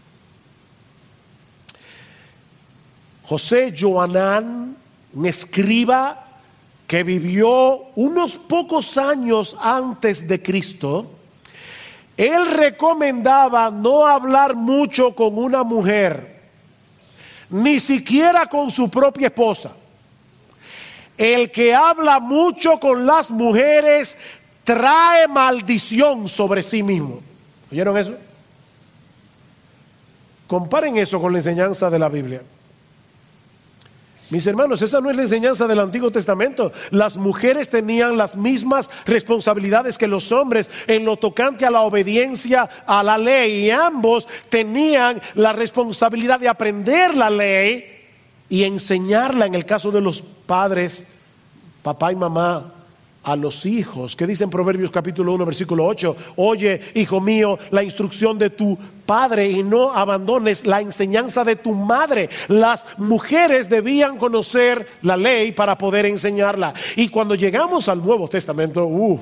José Joanán, un escriba que vivió unos pocos años antes de Cristo, él recomendaba no hablar mucho con una mujer, ni siquiera con su propia esposa. El que habla mucho con las mujeres trae maldición sobre sí mismo. ¿Oyeron eso? Comparen eso con la enseñanza de la Biblia. Mis hermanos, esa no es la enseñanza del Antiguo Testamento. Las mujeres tenían las mismas responsabilidades que los hombres en lo tocante a la obediencia a la ley y ambos tenían la responsabilidad de aprender la ley y enseñarla en el caso de los padres, papá y mamá, a los hijos. ¿Qué dice en Proverbios capítulo 1, versículo 8? Oye, hijo mío, la instrucción de tu padre y no abandones la enseñanza de tu madre. Las mujeres debían conocer la ley para poder enseñarla. Y cuando llegamos al Nuevo Testamento, uff.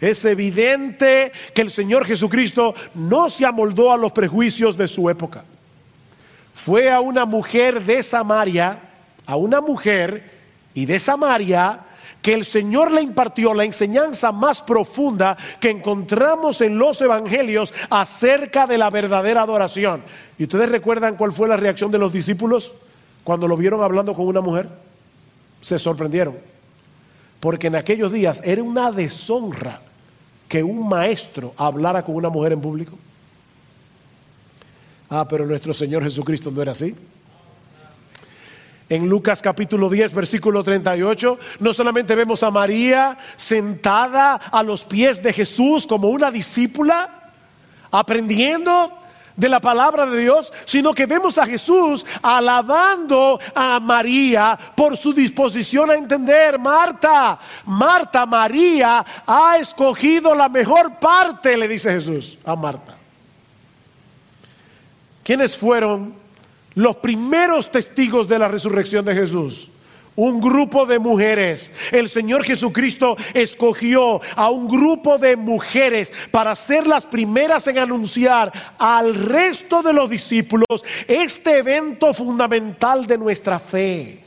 Es evidente que el Señor Jesucristo no se amoldó a los prejuicios de su época. Fue a una mujer de Samaria, a una mujer y de Samaria que el Señor le impartió la enseñanza más profunda que encontramos en los evangelios acerca de la verdadera adoración. ¿Y ustedes recuerdan cuál fue la reacción de los discípulos cuando lo vieron hablando con una mujer? Se sorprendieron. Porque en aquellos días era una deshonra que un maestro hablara con una mujer en público. Ah, pero nuestro Señor Jesucristo no era así en Lucas capítulo 10, versículo 38, no solamente vemos a María sentada a los pies de Jesús como una discípula, aprendiendo de la palabra de Dios, sino que vemos a Jesús alabando a María por su disposición a entender. Marta, Marta, María ha escogido la mejor parte, le dice Jesús a Marta. ¿Quiénes fueron los primeros testigos de la resurrección de Jesús. Un grupo de mujeres. El Señor Jesucristo escogió a un grupo de mujeres para ser las primeras en anunciar al resto de los discípulos este evento fundamental de nuestra fe.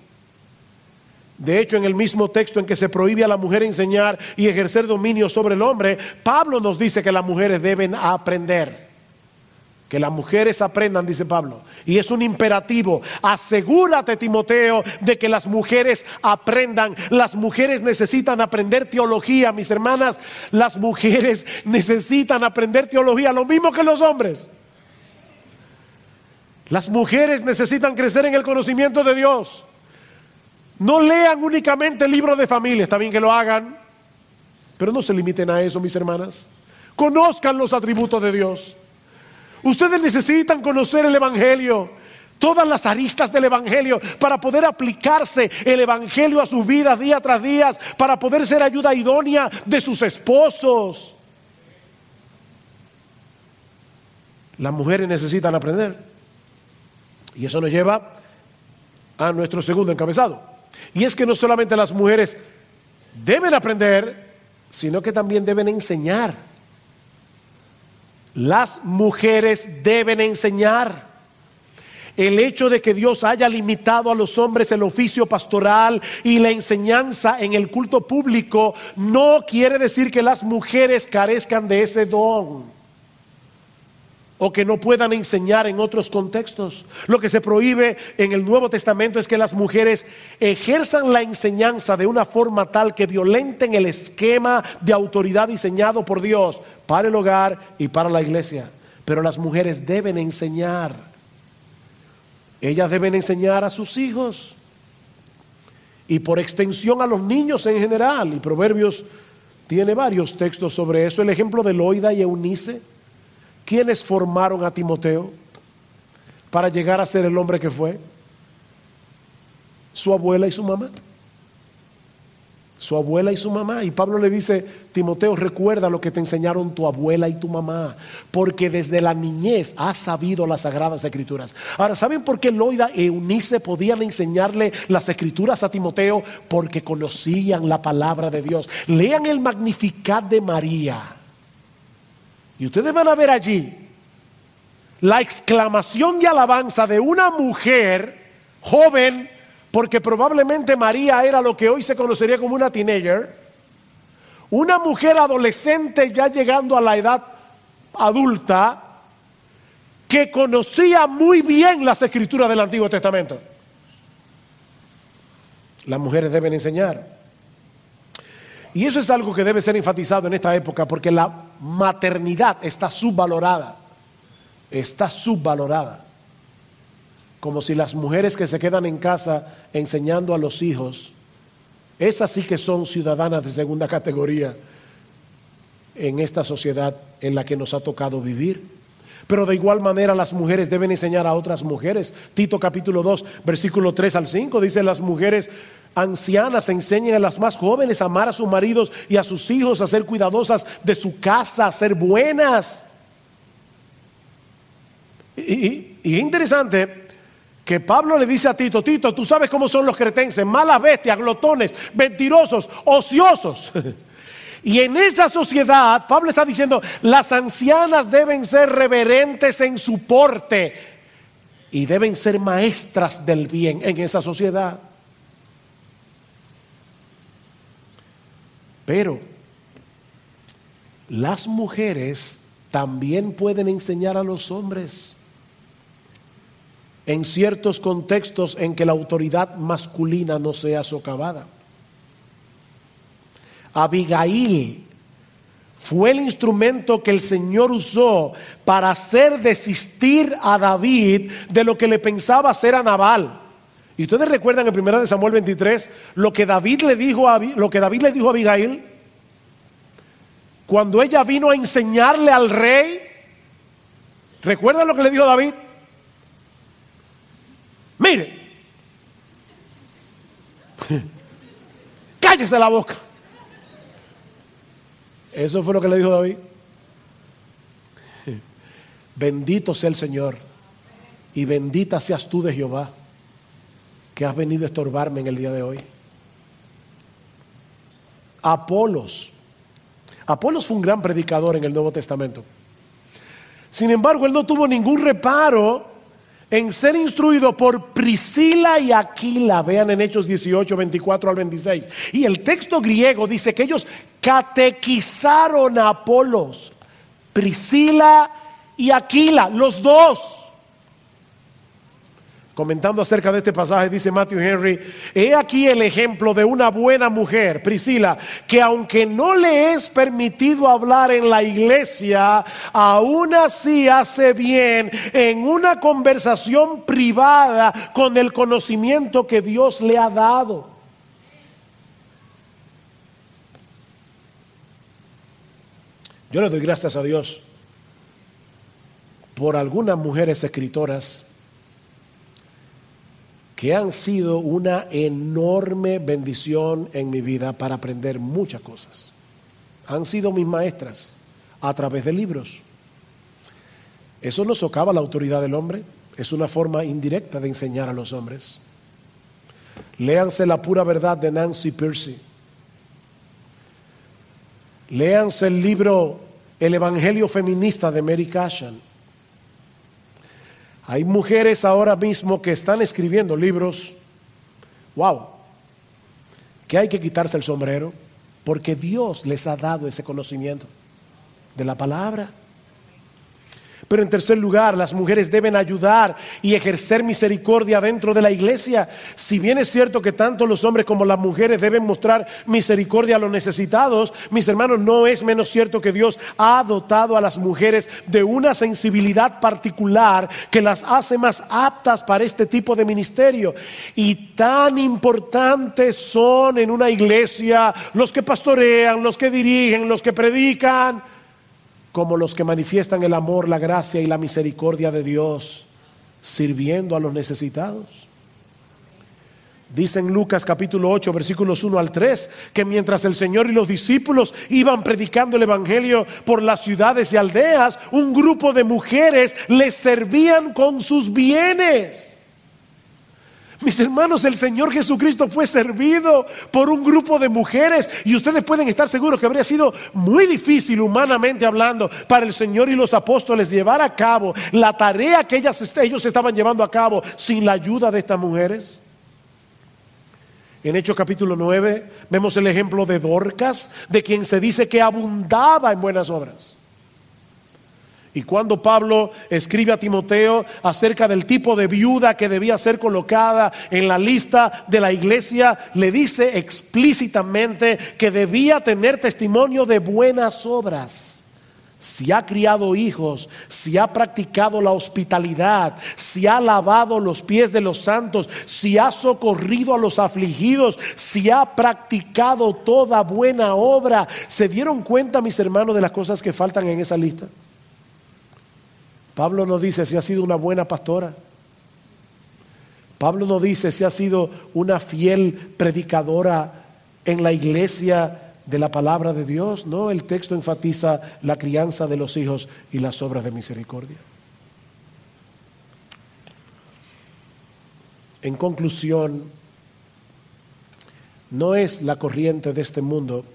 De hecho, en el mismo texto en que se prohíbe a la mujer enseñar y ejercer dominio sobre el hombre, Pablo nos dice que las mujeres deben aprender. Que las mujeres aprendan, dice Pablo. Y es un imperativo. Asegúrate, Timoteo, de que las mujeres aprendan. Las mujeres necesitan aprender teología, mis hermanas. Las mujeres *laughs* necesitan aprender teología, lo mismo que los hombres. Las mujeres necesitan crecer en el conocimiento de Dios. No lean únicamente el libro de familia, está bien que lo hagan, pero no se limiten a eso, mis hermanas. Conozcan los atributos de Dios. Ustedes necesitan conocer el Evangelio, todas las aristas del Evangelio, para poder aplicarse el Evangelio a sus vidas día tras día, para poder ser ayuda idónea de sus esposos. Las mujeres necesitan aprender. Y eso nos lleva a nuestro segundo encabezado. Y es que no solamente las mujeres deben aprender, sino que también deben enseñar. Las mujeres deben enseñar. El hecho de que Dios haya limitado a los hombres el oficio pastoral y la enseñanza en el culto público no quiere decir que las mujeres carezcan de ese don. O que no puedan enseñar en otros contextos. Lo que se prohíbe en el Nuevo Testamento es que las mujeres ejerzan la enseñanza de una forma tal que violenten el esquema de autoridad diseñado por Dios para el hogar y para la iglesia. Pero las mujeres deben enseñar. Ellas deben enseñar a sus hijos y por extensión a los niños en general. Y Proverbios tiene varios textos sobre eso. El ejemplo de Loida y Eunice ¿Quiénes formaron a Timoteo para llegar a ser el hombre que fue? Su abuela y su mamá. Su abuela y su mamá. Y Pablo le dice, Timoteo, recuerda lo que te enseñaron tu abuela y tu mamá, porque desde la niñez has sabido las sagradas escrituras. Ahora, ¿saben por qué Loida y Eunice podían enseñarle las escrituras a Timoteo? Porque conocían la palabra de Dios. Lean el Magnificat de María. Y ustedes van a ver allí la exclamación de alabanza de una mujer joven, porque probablemente María era lo que hoy se conocería como una teenager, una mujer adolescente ya llegando a la edad adulta, que conocía muy bien las escrituras del Antiguo Testamento. Las mujeres deben enseñar. Y eso es algo que debe ser enfatizado en esta época porque la maternidad está subvalorada. Está subvalorada. Como si las mujeres que se quedan en casa enseñando a los hijos, esas sí que son ciudadanas de segunda categoría en esta sociedad en la que nos ha tocado vivir. Pero de igual manera las mujeres deben enseñar a otras mujeres. Tito capítulo 2, versículo 3 al 5 dice las mujeres ancianas enseñen a las más jóvenes a amar a sus maridos y a sus hijos, a ser cuidadosas de su casa, a ser buenas. Y, es interesante que Pablo le dice a Tito, Tito, tú sabes cómo son los cretenses, malas bestias, glotones, mentirosos, ociosos. *laughs* Y en esa sociedad, Pablo está diciendo, las ancianas deben ser reverentes en su porte y deben ser maestras del bien en esa sociedad. Pero las mujeres también pueden enseñar a los hombres en ciertos contextos en que la autoridad masculina no sea socavada. Abigail fue el instrumento que el Señor usó para hacer desistir a David de lo que le pensaba hacer a Nabal. Y ustedes recuerdan en 1 Samuel 23 lo que David le dijo a lo que David le dijo a Abigail cuando ella vino a enseñarle al rey. ¿Recuerdan lo que le dijo David? Mire, *laughs* cállese la boca. Eso fue lo que le dijo David. *laughs* Bendito sea el Señor y bendita seas tú de Jehová que has venido a estorbarme en el día de hoy. Apolos. Apolos fue un gran predicador en el Nuevo Testamento. Sin embargo, él no tuvo ningún reparo en ser instruido por Priscila y Aquila. Vean en Hechos 18, 24 al 26. Y el texto griego dice que ellos catequizaron a Apolos. Priscila y Aquila, los dos comentando acerca de este pasaje, dice Matthew Henry, he aquí el ejemplo de una buena mujer, Priscila, que aunque no le es permitido hablar en la iglesia, aún así hace bien en una conversación privada con el conocimiento que Dios le ha dado. Yo le doy gracias a Dios por algunas mujeres escritoras que han sido una enorme bendición en mi vida para aprender muchas cosas. Han sido mis maestras a través de libros. Eso no socava la autoridad del hombre, es una forma indirecta de enseñar a los hombres. Léanse La pura verdad de Nancy Percy. Léanse el libro El Evangelio Feminista de Mary Cashan. Hay mujeres ahora mismo que están escribiendo libros, wow, que hay que quitarse el sombrero porque Dios les ha dado ese conocimiento de la palabra. Pero en tercer lugar, las mujeres deben ayudar y ejercer misericordia dentro de la iglesia. Si bien es cierto que tanto los hombres como las mujeres deben mostrar misericordia a los necesitados, mis hermanos, no es menos cierto que Dios ha dotado a las mujeres de una sensibilidad particular que las hace más aptas para este tipo de ministerio. Y tan importantes son en una iglesia los que pastorean, los que dirigen, los que predican como los que manifiestan el amor, la gracia y la misericordia de Dios, sirviendo a los necesitados. Dice en Lucas capítulo 8, versículos 1 al 3, que mientras el Señor y los discípulos iban predicando el Evangelio por las ciudades y aldeas, un grupo de mujeres les servían con sus bienes. Mis hermanos, el Señor Jesucristo fue servido por un grupo de mujeres y ustedes pueden estar seguros que habría sido muy difícil humanamente hablando para el Señor y los apóstoles llevar a cabo la tarea que ellas, ellos estaban llevando a cabo sin la ayuda de estas mujeres. En Hechos capítulo 9 vemos el ejemplo de Dorcas, de quien se dice que abundaba en buenas obras. Y cuando Pablo escribe a Timoteo acerca del tipo de viuda que debía ser colocada en la lista de la iglesia, le dice explícitamente que debía tener testimonio de buenas obras. Si ha criado hijos, si ha practicado la hospitalidad, si ha lavado los pies de los santos, si ha socorrido a los afligidos, si ha practicado toda buena obra, ¿se dieron cuenta, mis hermanos, de las cosas que faltan en esa lista? Pablo no dice si ha sido una buena pastora. Pablo no dice si ha sido una fiel predicadora en la iglesia de la palabra de Dios. No, el texto enfatiza la crianza de los hijos y las obras de misericordia. En conclusión, no es la corriente de este mundo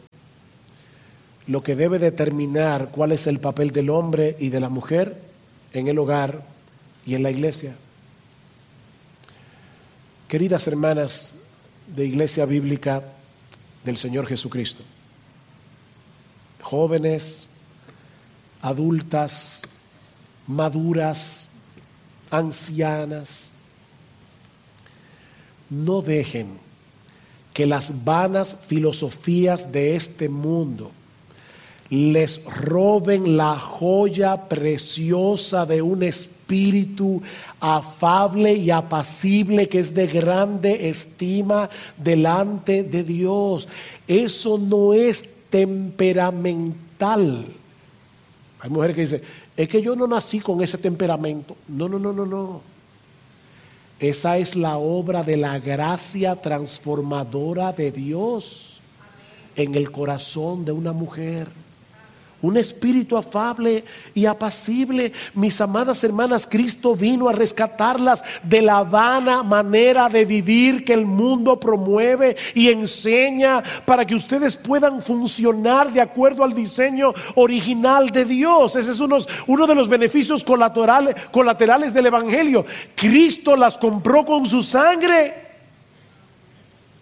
lo que debe determinar cuál es el papel del hombre y de la mujer en el hogar y en la iglesia. Queridas hermanas de Iglesia Bíblica del Señor Jesucristo, jóvenes, adultas, maduras, ancianas, no dejen que las vanas filosofías de este mundo les roben la joya preciosa de un espíritu afable y apacible que es de grande estima delante de Dios. Eso no es temperamental. Hay mujeres que dicen, es que yo no nací con ese temperamento. No, no, no, no, no. Esa es la obra de la gracia transformadora de Dios en el corazón de una mujer un espíritu afable y apacible. Mis amadas hermanas, Cristo vino a rescatarlas de la vana manera de vivir que el mundo promueve y enseña para que ustedes puedan funcionar de acuerdo al diseño original de Dios. Ese es uno, de los beneficios colaterales del Evangelio. Cristo las compró con su sangre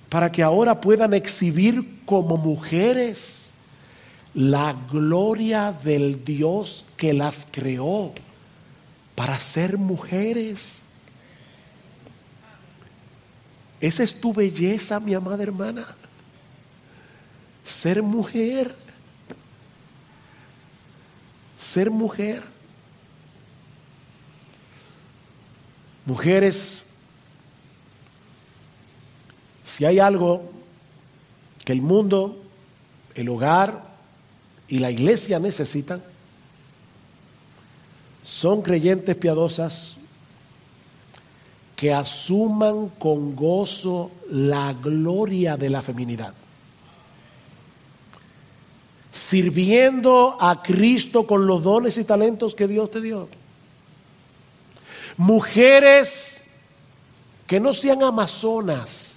para que ahora puedan exhibir como mujeres la gloria del Dios que las creó para ser mujeres. Esa es tu belleza, mi amada hermana. Ser mujer. Ser mujer. Mujeres, si hay algo que el mundo, el hogar, y la iglesia necesitan son creyentes piadosas que asuman con gozo la gloria de la feminidad. Sirviendo a Cristo con los dones y talentos que Dios te dio. Mujeres que no sean amazonas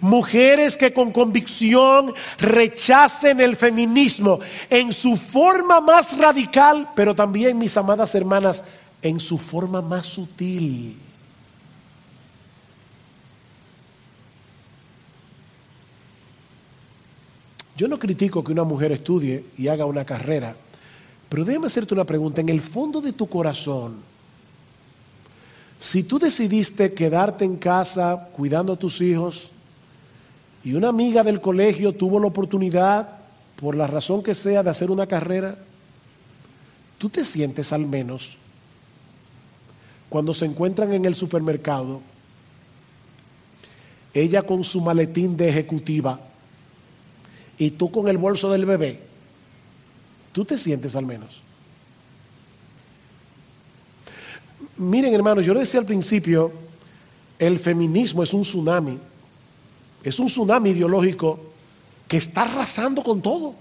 Mujeres que con convicción rechacen el feminismo en su forma más radical, pero también, mis amadas hermanas, en su forma más sutil. Yo no critico que una mujer estudie y haga una carrera, Pero déjame hacerte una pregunta. En el fondo de tu corazón, si tú decidiste quedarte en casa cuidando a tus hijos y una amiga del colegio tuvo la oportunidad, por la razón que sea, de hacer una carrera, tú te sientes al menos cuando se encuentran en el supermercado, ella con su maletín de ejecutiva y tú con el bolso del bebé, tú te sientes al menos. Miren hermanos, yo decía al principio, el feminismo es un tsunami, es un tsunami ideológico que está arrasando con todo.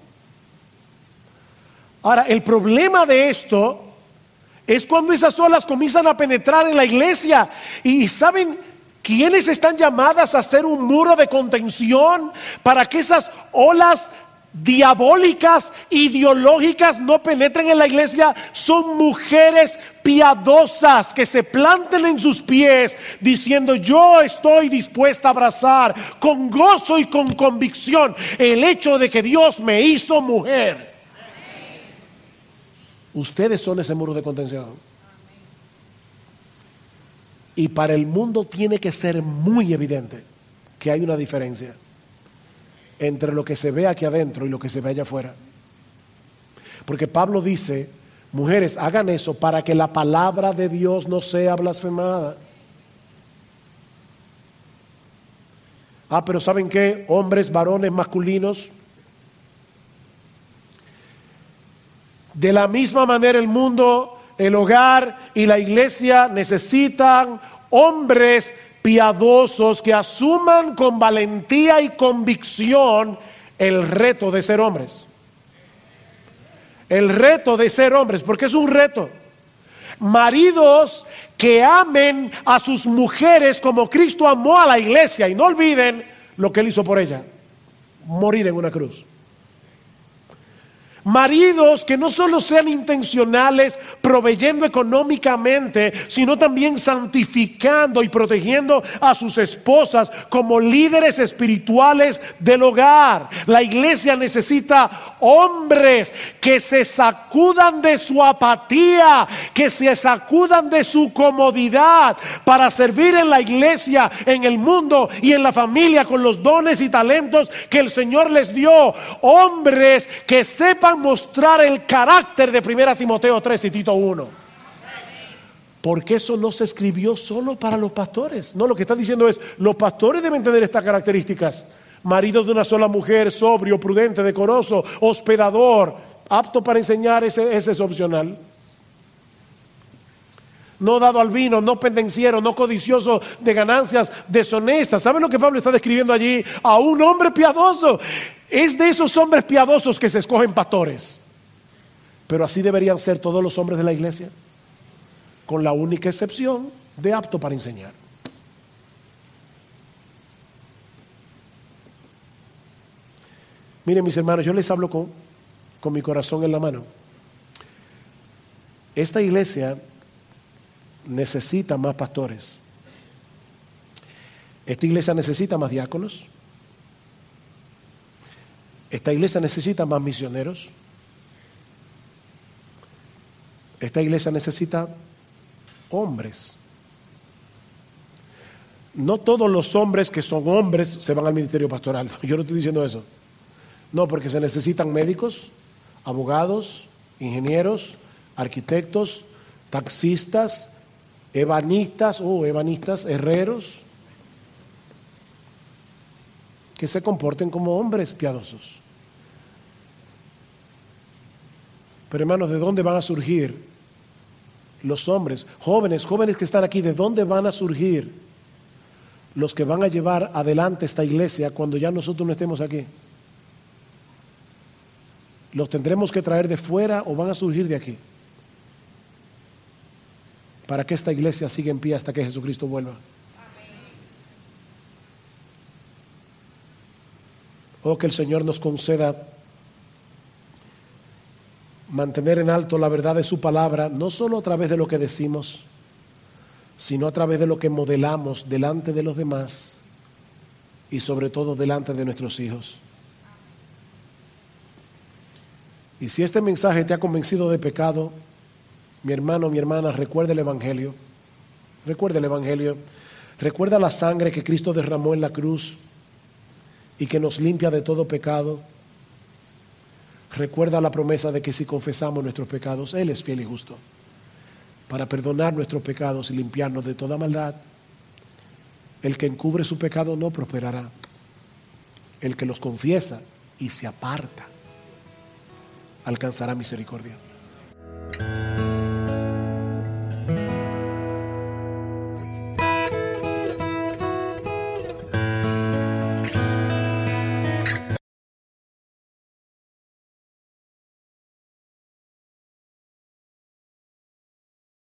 Ahora, el problema de esto es cuando esas olas comienzan a penetrar en la iglesia y saben quiénes están llamadas a hacer un muro de contención para que esas olas diabólicas, ideológicas no penetren en la iglesia, son mujeres piadosas que se planten en sus pies diciendo yo estoy dispuesta a abrazar con gozo y con convicción el hecho de que Dios me hizo mujer. Ustedes son ese muro de contención. Y para el mundo tiene que ser muy evidente que hay una diferencia entre lo que se ve aquí adentro y lo que se ve allá afuera. Porque Pablo dice, mujeres, hagan eso para que la palabra de Dios no sea blasfemada. Ah, pero ¿saben qué? Hombres, varones, masculinos. De la misma manera el mundo, el hogar y la iglesia necesitan hombres piadosos que asuman con valentía y convicción el reto de ser hombres. El reto de ser hombres, porque es un reto. Maridos que amen a sus mujeres como Cristo amó a la iglesia y no olviden lo que él hizo por ella, morir en una cruz. Maridos que no solo sean intencionales proveyendo económicamente, sino también santificando y protegiendo a sus esposas como líderes espirituales del hogar. La iglesia necesita hombres que se sacudan de su apatía, que se sacudan de su comodidad para servir en la iglesia, en el mundo y en la familia con los dones y talentos que el Señor les dio. Hombres que sepan mostrar el carácter de 1 Timoteo 3 y Tito 1. Porque eso no se escribió solo para los pastores. No, lo que está diciendo es, los pastores deben tener estas características. Marido de una sola mujer, sobrio, prudente, decoroso, hospedador, apto para enseñar, ese, ese es opcional no dado al vino, no pendenciero, no codicioso de ganancias deshonestas. ¿Saben lo que Pablo está describiendo allí? A un hombre piadoso. Es de esos hombres piadosos que se escogen pastores. Pero así deberían ser todos los hombres de la iglesia, con la única excepción de apto para enseñar. Miren mis hermanos, yo les hablo con, con mi corazón en la mano. Esta iglesia necesita más pastores. Esta iglesia necesita más diáconos. Esta iglesia necesita más misioneros. Esta iglesia necesita hombres. No todos los hombres que son hombres se van al ministerio pastoral. *laughs* Yo no estoy diciendo eso. No, porque se necesitan médicos, abogados, ingenieros, arquitectos, taxistas, ebanistas o oh, ebanistas, herreros, que se comporten como hombres piadosos. Pero hermanos, ¿de dónde van a surgir los hombres, jóvenes, jóvenes que están aquí, ¿de dónde van a surgir los que van a llevar adelante esta iglesia cuando ya nosotros no estemos aquí? ¿Los tendremos que traer de fuera o van a surgir de aquí? Para que esta iglesia siga en pie hasta que Jesucristo vuelva. Oh, que el Señor nos conceda mantener en alto la verdad de su palabra, no solo a través de lo que decimos, sino a través de lo que modelamos delante de los demás y sobre todo delante de nuestros hijos. Y si este mensaje te ha convencido de pecado, mi hermano, mi hermana, recuerda el Evangelio. Recuerda el Evangelio. Recuerda la sangre que Cristo derramó en la cruz y que nos limpia de todo pecado. Recuerda la promesa de que si confesamos nuestros pecados, Él es fiel y justo para perdonar nuestros pecados y limpiarnos de toda maldad. El que encubre su pecado no prosperará. El que los confiesa y se aparta alcanzará misericordia.